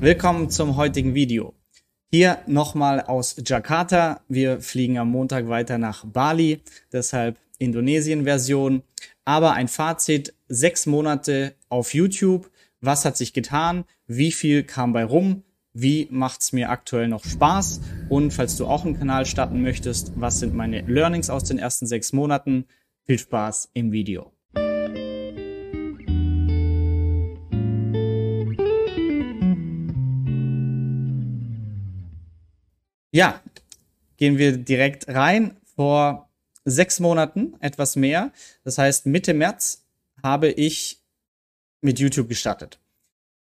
Willkommen zum heutigen Video. Hier nochmal aus Jakarta. Wir fliegen am Montag weiter nach Bali, deshalb Indonesien-Version. Aber ein Fazit, sechs Monate auf YouTube. Was hat sich getan? Wie viel kam bei rum? Wie macht's mir aktuell noch Spaß? Und falls du auch einen Kanal starten möchtest, was sind meine Learnings aus den ersten sechs Monaten? Viel Spaß im Video. Ja, gehen wir direkt rein. Vor sechs Monaten, etwas mehr. Das heißt, Mitte März habe ich mit YouTube gestartet.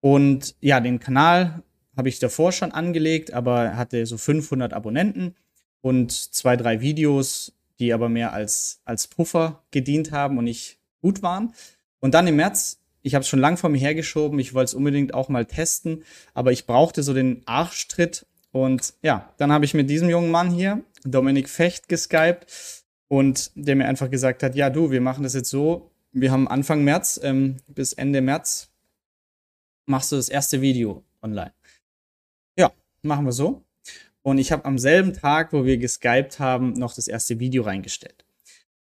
Und ja, den Kanal habe ich davor schon angelegt, aber hatte so 500 Abonnenten und zwei, drei Videos, die aber mehr als, als Puffer gedient haben und nicht gut waren. Und dann im März, ich habe es schon lang vor mir hergeschoben, ich wollte es unbedingt auch mal testen, aber ich brauchte so den Arschtritt, und ja, dann habe ich mit diesem jungen Mann hier, Dominik Fecht, geskypt und der mir einfach gesagt hat, ja du, wir machen das jetzt so, wir haben Anfang März ähm, bis Ende März machst du das erste Video online. Ja, machen wir so. Und ich habe am selben Tag, wo wir geskypt haben, noch das erste Video reingestellt.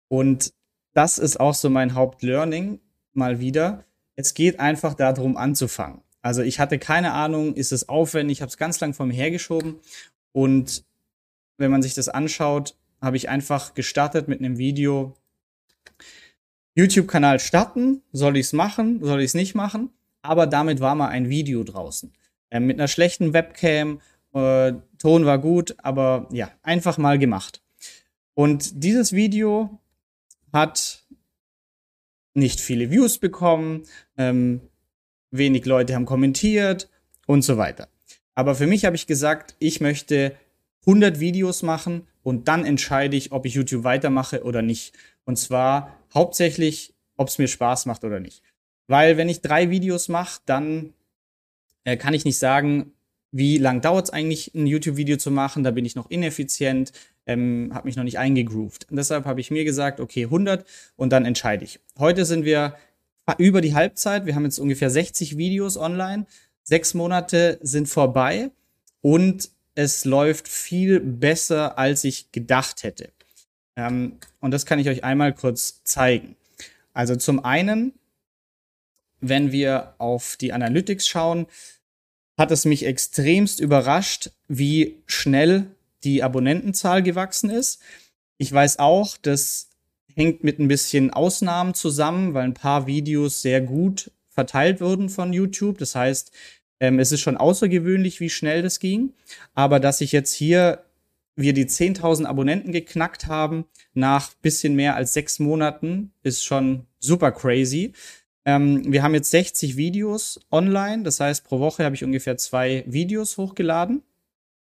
Und das ist auch so mein Hauptlearning mal wieder. Es geht einfach darum anzufangen. Also ich hatte keine Ahnung, ist es aufwendig, ich habe es ganz lang vor mir hergeschoben. Und wenn man sich das anschaut, habe ich einfach gestartet mit einem Video. YouTube-Kanal starten, soll ich es machen, soll ich es nicht machen? Aber damit war mal ein Video draußen. Äh, mit einer schlechten Webcam, äh, Ton war gut, aber ja, einfach mal gemacht. Und dieses Video hat nicht viele Views bekommen, ähm, wenig Leute haben kommentiert und so weiter. Aber für mich habe ich gesagt, ich möchte 100 Videos machen und dann entscheide ich, ob ich YouTube weitermache oder nicht. Und zwar hauptsächlich, ob es mir Spaß macht oder nicht. Weil wenn ich drei Videos mache, dann äh, kann ich nicht sagen, wie lang dauert es eigentlich, ein YouTube-Video zu machen. Da bin ich noch ineffizient, ähm, habe mich noch nicht eingegroovt. Und deshalb habe ich mir gesagt, okay, 100 und dann entscheide ich. Heute sind wir über die Halbzeit. Wir haben jetzt ungefähr 60 Videos online. Sechs Monate sind vorbei und es läuft viel besser, als ich gedacht hätte. Ähm, und das kann ich euch einmal kurz zeigen. Also zum einen, wenn wir auf die Analytics schauen, hat es mich extremst überrascht, wie schnell die Abonnentenzahl gewachsen ist. Ich weiß auch, dass hängt mit ein bisschen Ausnahmen zusammen, weil ein paar Videos sehr gut verteilt wurden von YouTube. Das heißt, ähm, es ist schon außergewöhnlich, wie schnell das ging. Aber dass ich jetzt hier wir die 10.000 Abonnenten geknackt haben nach bisschen mehr als sechs Monaten, ist schon super crazy. Ähm, wir haben jetzt 60 Videos online. Das heißt, pro Woche habe ich ungefähr zwei Videos hochgeladen.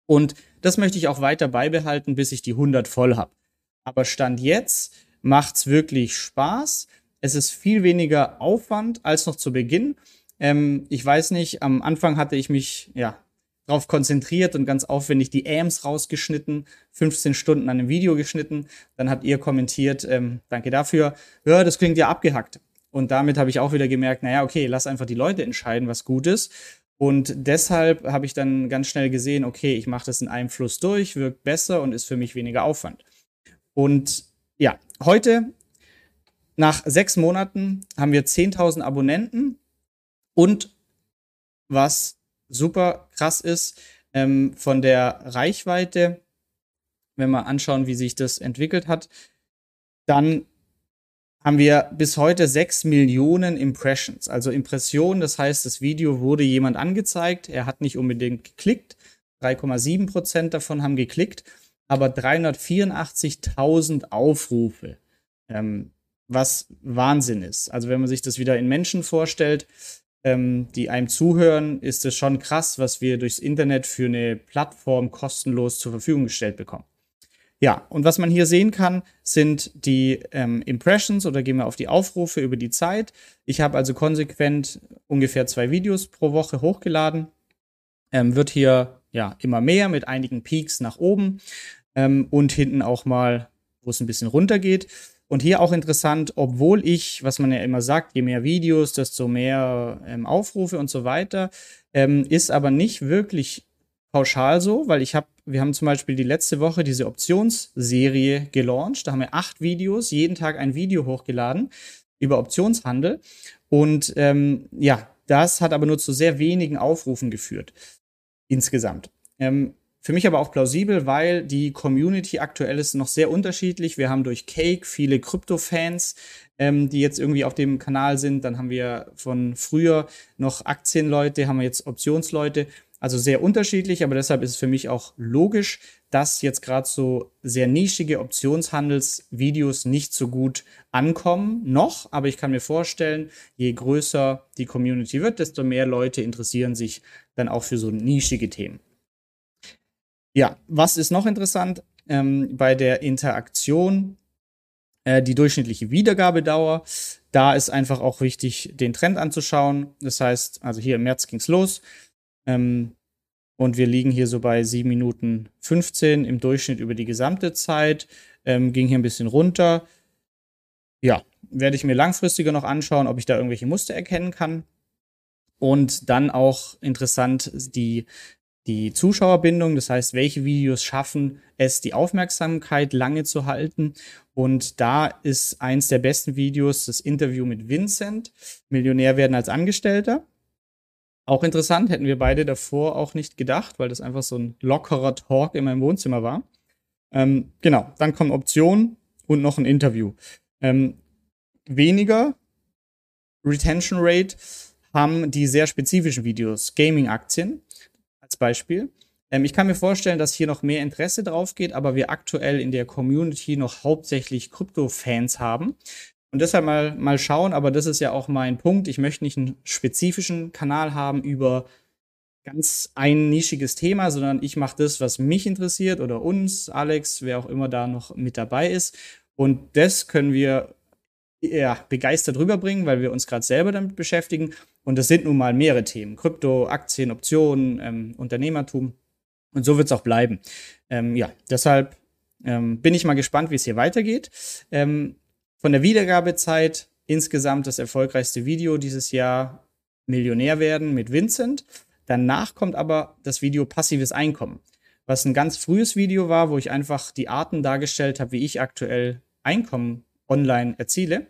Und das möchte ich auch weiter beibehalten, bis ich die 100 voll habe. Aber Stand jetzt macht's wirklich Spaß. Es ist viel weniger Aufwand als noch zu Beginn. Ähm, ich weiß nicht, am Anfang hatte ich mich ja darauf konzentriert und ganz aufwendig die AMs rausgeschnitten, 15 Stunden an einem Video geschnitten. Dann habt ihr kommentiert, ähm, danke dafür. Ja, das klingt ja abgehackt. Und damit habe ich auch wieder gemerkt, naja, okay, lass einfach die Leute entscheiden, was gut ist. Und deshalb habe ich dann ganz schnell gesehen, okay, ich mache das in einem Fluss durch, wirkt besser und ist für mich weniger Aufwand. Und ja, heute, nach sechs Monaten, haben wir 10.000 Abonnenten. Und was super krass ist, ähm, von der Reichweite, wenn wir anschauen, wie sich das entwickelt hat, dann haben wir bis heute 6 Millionen Impressions. Also Impressionen, das heißt, das Video wurde jemand angezeigt, er hat nicht unbedingt geklickt, 3,7 Prozent davon haben geklickt aber 384.000 Aufrufe, ähm, was Wahnsinn ist. Also wenn man sich das wieder in Menschen vorstellt, ähm, die einem zuhören, ist es schon krass, was wir durchs Internet für eine Plattform kostenlos zur Verfügung gestellt bekommen. Ja, und was man hier sehen kann, sind die ähm, Impressions oder gehen wir auf die Aufrufe über die Zeit. Ich habe also konsequent ungefähr zwei Videos pro Woche hochgeladen. Ähm, wird hier ja immer mehr mit einigen Peaks nach oben ähm, und hinten auch mal, wo es ein bisschen runter geht. Und hier auch interessant, obwohl ich, was man ja immer sagt, je mehr Videos, desto mehr ähm, Aufrufe und so weiter, ähm, ist aber nicht wirklich pauschal so, weil ich habe, wir haben zum Beispiel die letzte Woche diese Optionsserie gelauncht. Da haben wir acht Videos, jeden Tag ein Video hochgeladen über Optionshandel. Und ähm, ja, das hat aber nur zu sehr wenigen Aufrufen geführt insgesamt. Ähm, für mich aber auch plausibel, weil die Community aktuell ist noch sehr unterschiedlich. Wir haben durch Cake viele Krypto-Fans, ähm, die jetzt irgendwie auf dem Kanal sind. Dann haben wir von früher noch Aktienleute, haben wir jetzt Optionsleute. Also sehr unterschiedlich, aber deshalb ist es für mich auch logisch, dass jetzt gerade so sehr nischige Optionshandelsvideos nicht so gut ankommen. Noch, aber ich kann mir vorstellen, je größer die Community wird, desto mehr Leute interessieren sich dann auch für so nischige Themen. Ja, was ist noch interessant? Ähm, bei der Interaktion, äh, die durchschnittliche Wiedergabedauer, da ist einfach auch wichtig, den Trend anzuschauen. Das heißt, also hier im März ging's los. Ähm, und wir liegen hier so bei 7 Minuten 15 im Durchschnitt über die gesamte Zeit. Ähm, ging hier ein bisschen runter. Ja, werde ich mir langfristiger noch anschauen, ob ich da irgendwelche Muster erkennen kann. Und dann auch interessant die die Zuschauerbindung, das heißt, welche Videos schaffen es, die Aufmerksamkeit lange zu halten. Und da ist eins der besten Videos das Interview mit Vincent, Millionär werden als Angestellter. Auch interessant, hätten wir beide davor auch nicht gedacht, weil das einfach so ein lockerer Talk in meinem Wohnzimmer war. Ähm, genau, dann kommen Optionen und noch ein Interview. Ähm, weniger Retention Rate haben die sehr spezifischen Videos, Gaming-Aktien als Beispiel. Ähm, ich kann mir vorstellen, dass hier noch mehr Interesse drauf geht, aber wir aktuell in der Community noch hauptsächlich Krypto-Fans haben. Und deshalb mal, mal schauen, aber das ist ja auch mein Punkt. Ich möchte nicht einen spezifischen Kanal haben über ganz ein nischiges Thema, sondern ich mache das, was mich interessiert oder uns, Alex, wer auch immer da noch mit dabei ist. Und das können wir ja, begeistert rüberbringen, weil wir uns gerade selber damit beschäftigen. Und das sind nun mal mehrere Themen. Krypto, Aktien, Optionen, ähm, Unternehmertum. Und so wird es auch bleiben. Ähm, ja, deshalb ähm, bin ich mal gespannt, wie es hier weitergeht. Ähm, von der Wiedergabezeit insgesamt das erfolgreichste Video dieses Jahr Millionär werden mit Vincent. Danach kommt aber das Video passives Einkommen, was ein ganz frühes Video war, wo ich einfach die Arten dargestellt habe, wie ich aktuell Einkommen online erziele.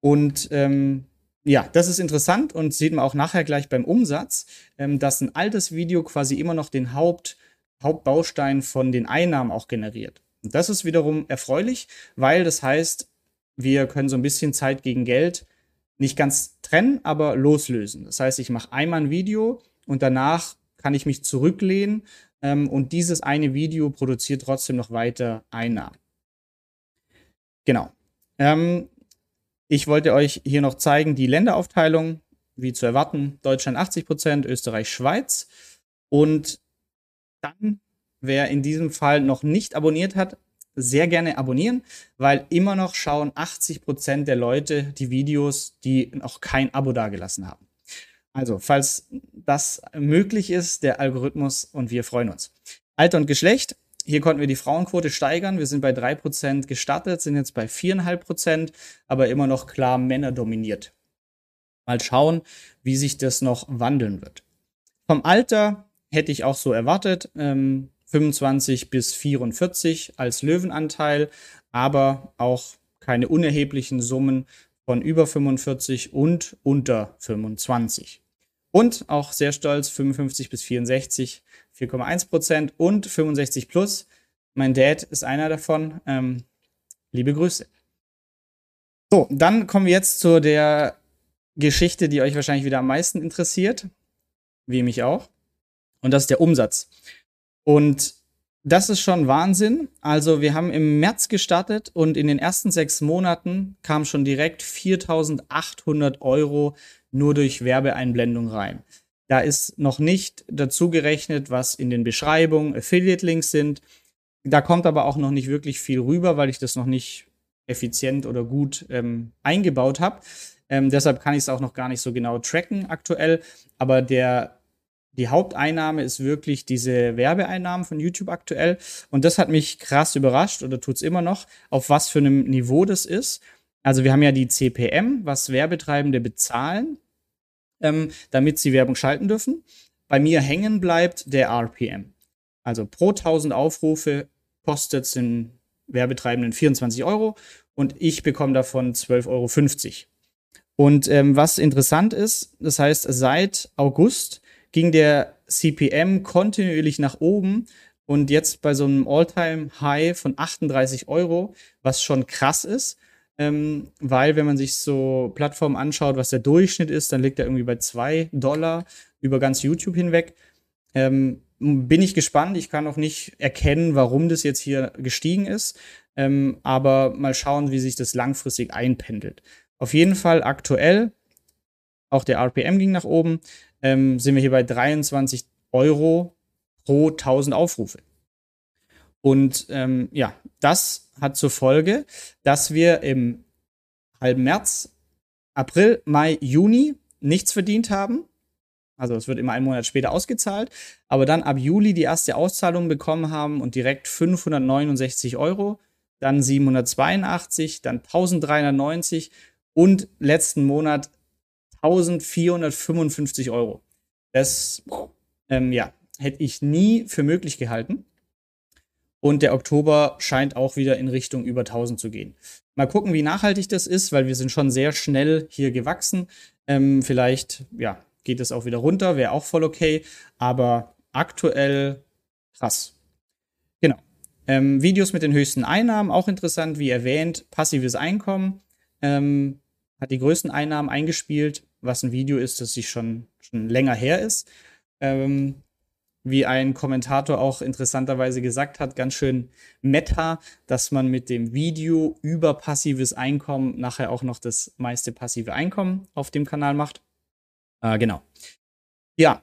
Und ähm, ja, das ist interessant und sieht man auch nachher gleich beim Umsatz, ähm, dass ein altes Video quasi immer noch den Haupt, Hauptbaustein von den Einnahmen auch generiert. Und das ist wiederum erfreulich, weil das heißt, wir können so ein bisschen Zeit gegen Geld nicht ganz trennen, aber loslösen. Das heißt, ich mache einmal ein Video und danach kann ich mich zurücklehnen ähm, und dieses eine Video produziert trotzdem noch weiter Einnahmen. Genau. Ähm, ich wollte euch hier noch zeigen, die Länderaufteilung, wie zu erwarten, Deutschland 80 Prozent, Österreich, Schweiz. Und dann, wer in diesem Fall noch nicht abonniert hat, sehr gerne abonnieren, weil immer noch schauen 80 Prozent der Leute die Videos, die noch kein Abo dagelassen haben. Also, falls das möglich ist, der Algorithmus und wir freuen uns. Alter und Geschlecht, hier konnten wir die Frauenquote steigern. Wir sind bei 3% gestartet, sind jetzt bei 4,5%, aber immer noch klar Männer dominiert. Mal schauen, wie sich das noch wandeln wird. Vom Alter hätte ich auch so erwartet, ähm, 25 bis 44 als Löwenanteil, aber auch keine unerheblichen Summen von über 45 und unter 25. Und auch sehr stolz, 55 bis 64, 4,1 Prozent und 65 plus. Mein Dad ist einer davon. Ähm, liebe Grüße. So, dann kommen wir jetzt zu der Geschichte, die euch wahrscheinlich wieder am meisten interessiert, wie mich auch. Und das ist der Umsatz. Und das ist schon Wahnsinn. Also wir haben im März gestartet und in den ersten sechs Monaten kam schon direkt 4.800 Euro nur durch Werbeeinblendung rein. Da ist noch nicht dazu gerechnet, was in den Beschreibungen Affiliate-Links sind. Da kommt aber auch noch nicht wirklich viel rüber, weil ich das noch nicht effizient oder gut ähm, eingebaut habe. Ähm, deshalb kann ich es auch noch gar nicht so genau tracken aktuell. Aber der die Haupteinnahme ist wirklich diese Werbeeinnahmen von YouTube aktuell. Und das hat mich krass überrascht oder tut es immer noch, auf was für einem Niveau das ist. Also wir haben ja die CPM, was Werbetreibende bezahlen, ähm, damit sie Werbung schalten dürfen. Bei mir hängen bleibt der RPM. Also pro 1000 Aufrufe kostet es den Werbetreibenden 24 Euro und ich bekomme davon 12,50 Euro. Und ähm, was interessant ist, das heißt, seit August ging der CPM kontinuierlich nach oben und jetzt bei so einem All-Time-High von 38 Euro, was schon krass ist. Ähm, weil, wenn man sich so Plattformen anschaut, was der Durchschnitt ist, dann liegt er irgendwie bei 2 Dollar über ganz YouTube hinweg. Ähm, bin ich gespannt. Ich kann auch nicht erkennen, warum das jetzt hier gestiegen ist. Ähm, aber mal schauen, wie sich das langfristig einpendelt. Auf jeden Fall aktuell, auch der RPM ging nach oben, ähm, sind wir hier bei 23 Euro pro 1000 Aufrufe. Und ähm, ja, das hat zur Folge, dass wir im halben März, April, Mai, Juni nichts verdient haben. Also es wird immer einen Monat später ausgezahlt, aber dann ab Juli die erste Auszahlung bekommen haben und direkt 569 Euro, dann 782, dann 1390 und letzten Monat 1455 Euro. Das ähm, ja, hätte ich nie für möglich gehalten. Und der Oktober scheint auch wieder in Richtung über 1000 zu gehen. Mal gucken, wie nachhaltig das ist, weil wir sind schon sehr schnell hier gewachsen. Ähm, vielleicht, ja, geht es auch wieder runter, wäre auch voll okay. Aber aktuell krass. Genau. Ähm, Videos mit den höchsten Einnahmen, auch interessant, wie erwähnt, passives Einkommen. Ähm, hat die größten Einnahmen eingespielt, was ein Video ist, das sich schon, schon länger her ist. Ähm, wie ein Kommentator auch interessanterweise gesagt hat, ganz schön meta, dass man mit dem Video über passives Einkommen nachher auch noch das meiste passive Einkommen auf dem Kanal macht. Äh, genau. Ja,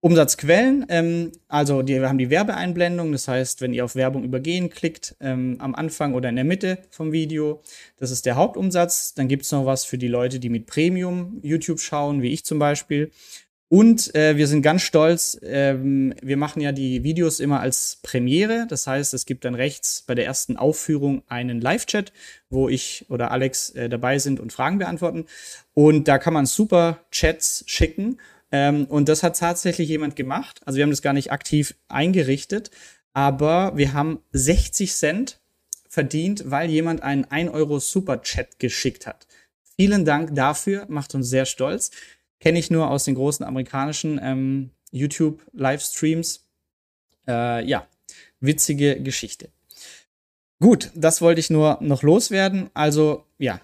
Umsatzquellen, ähm, also die, wir haben die Werbeeinblendung, das heißt, wenn ihr auf Werbung übergehen klickt, ähm, am Anfang oder in der Mitte vom Video, das ist der Hauptumsatz. Dann gibt es noch was für die Leute, die mit Premium YouTube schauen, wie ich zum Beispiel. Und äh, wir sind ganz stolz, ähm, wir machen ja die Videos immer als Premiere. Das heißt, es gibt dann rechts bei der ersten Aufführung einen Live-Chat, wo ich oder Alex äh, dabei sind und Fragen beantworten. Und da kann man super Chats schicken. Ähm, und das hat tatsächlich jemand gemacht. Also wir haben das gar nicht aktiv eingerichtet, aber wir haben 60 Cent verdient, weil jemand einen 1 Euro Super Chat geschickt hat. Vielen Dank dafür, macht uns sehr stolz. Kenne ich nur aus den großen amerikanischen ähm, YouTube-Livestreams. Äh, ja, witzige Geschichte. Gut, das wollte ich nur noch loswerden. Also ja,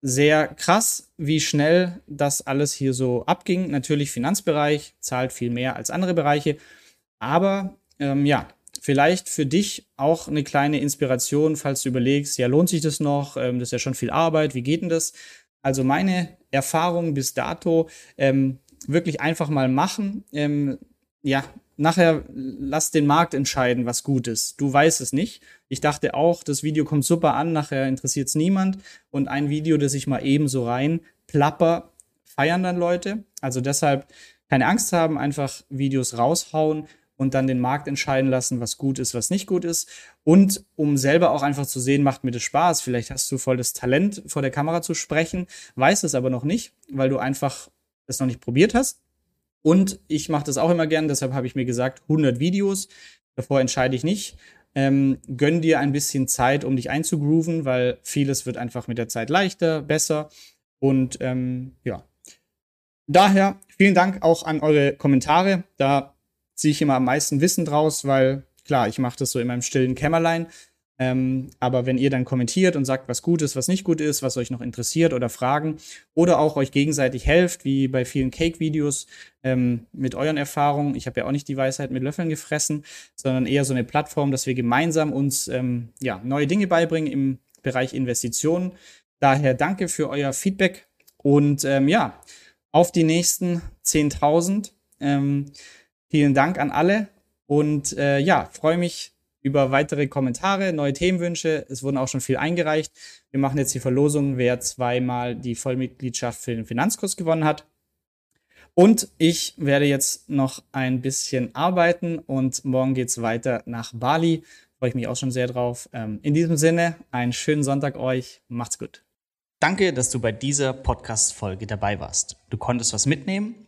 sehr krass, wie schnell das alles hier so abging. Natürlich Finanzbereich zahlt viel mehr als andere Bereiche, aber ähm, ja, vielleicht für dich auch eine kleine Inspiration, falls du überlegst, ja, lohnt sich das noch? Ähm, das ist ja schon viel Arbeit, wie geht denn das? Also meine Erfahrung bis dato, ähm, wirklich einfach mal machen. Ähm, ja, nachher lass den Markt entscheiden, was gut ist. Du weißt es nicht. Ich dachte auch, das Video kommt super an, nachher interessiert es niemand. Und ein Video, das ich mal eben so rein plapper, feiern dann Leute. Also deshalb keine Angst haben, einfach Videos raushauen und dann den Markt entscheiden lassen, was gut ist, was nicht gut ist. Und um selber auch einfach zu sehen, macht mir das Spaß. Vielleicht hast du voll das Talent, vor der Kamera zu sprechen, weißt es aber noch nicht, weil du einfach es noch nicht probiert hast. Und ich mache das auch immer gern, deshalb habe ich mir gesagt, 100 Videos. Davor entscheide ich nicht. Ähm, gönn dir ein bisschen Zeit, um dich einzugrooven, weil vieles wird einfach mit der Zeit leichter, besser. Und ähm, ja. Daher vielen Dank auch an eure Kommentare. Da ziehe ich immer am meisten Wissen draus, weil klar, ich mache das so in meinem stillen Kämmerlein. Ähm, aber wenn ihr dann kommentiert und sagt, was gut ist, was nicht gut ist, was euch noch interessiert oder Fragen oder auch euch gegenseitig helft, wie bei vielen Cake-Videos ähm, mit euren Erfahrungen. Ich habe ja auch nicht die Weisheit mit Löffeln gefressen, sondern eher so eine Plattform, dass wir gemeinsam uns ähm, ja, neue Dinge beibringen im Bereich Investitionen. Daher danke für euer Feedback und ähm, ja, auf die nächsten 10.000. Vielen Dank an alle und äh, ja, freue mich über weitere Kommentare, neue Themenwünsche. Es wurden auch schon viel eingereicht. Wir machen jetzt die Verlosung, wer zweimal die Vollmitgliedschaft für den Finanzkurs gewonnen hat. Und ich werde jetzt noch ein bisschen arbeiten und morgen geht es weiter nach Bali. Freue ich mich auch schon sehr drauf. Ähm, in diesem Sinne, einen schönen Sonntag euch. Macht's gut. Danke, dass du bei dieser Podcast-Folge dabei warst. Du konntest was mitnehmen?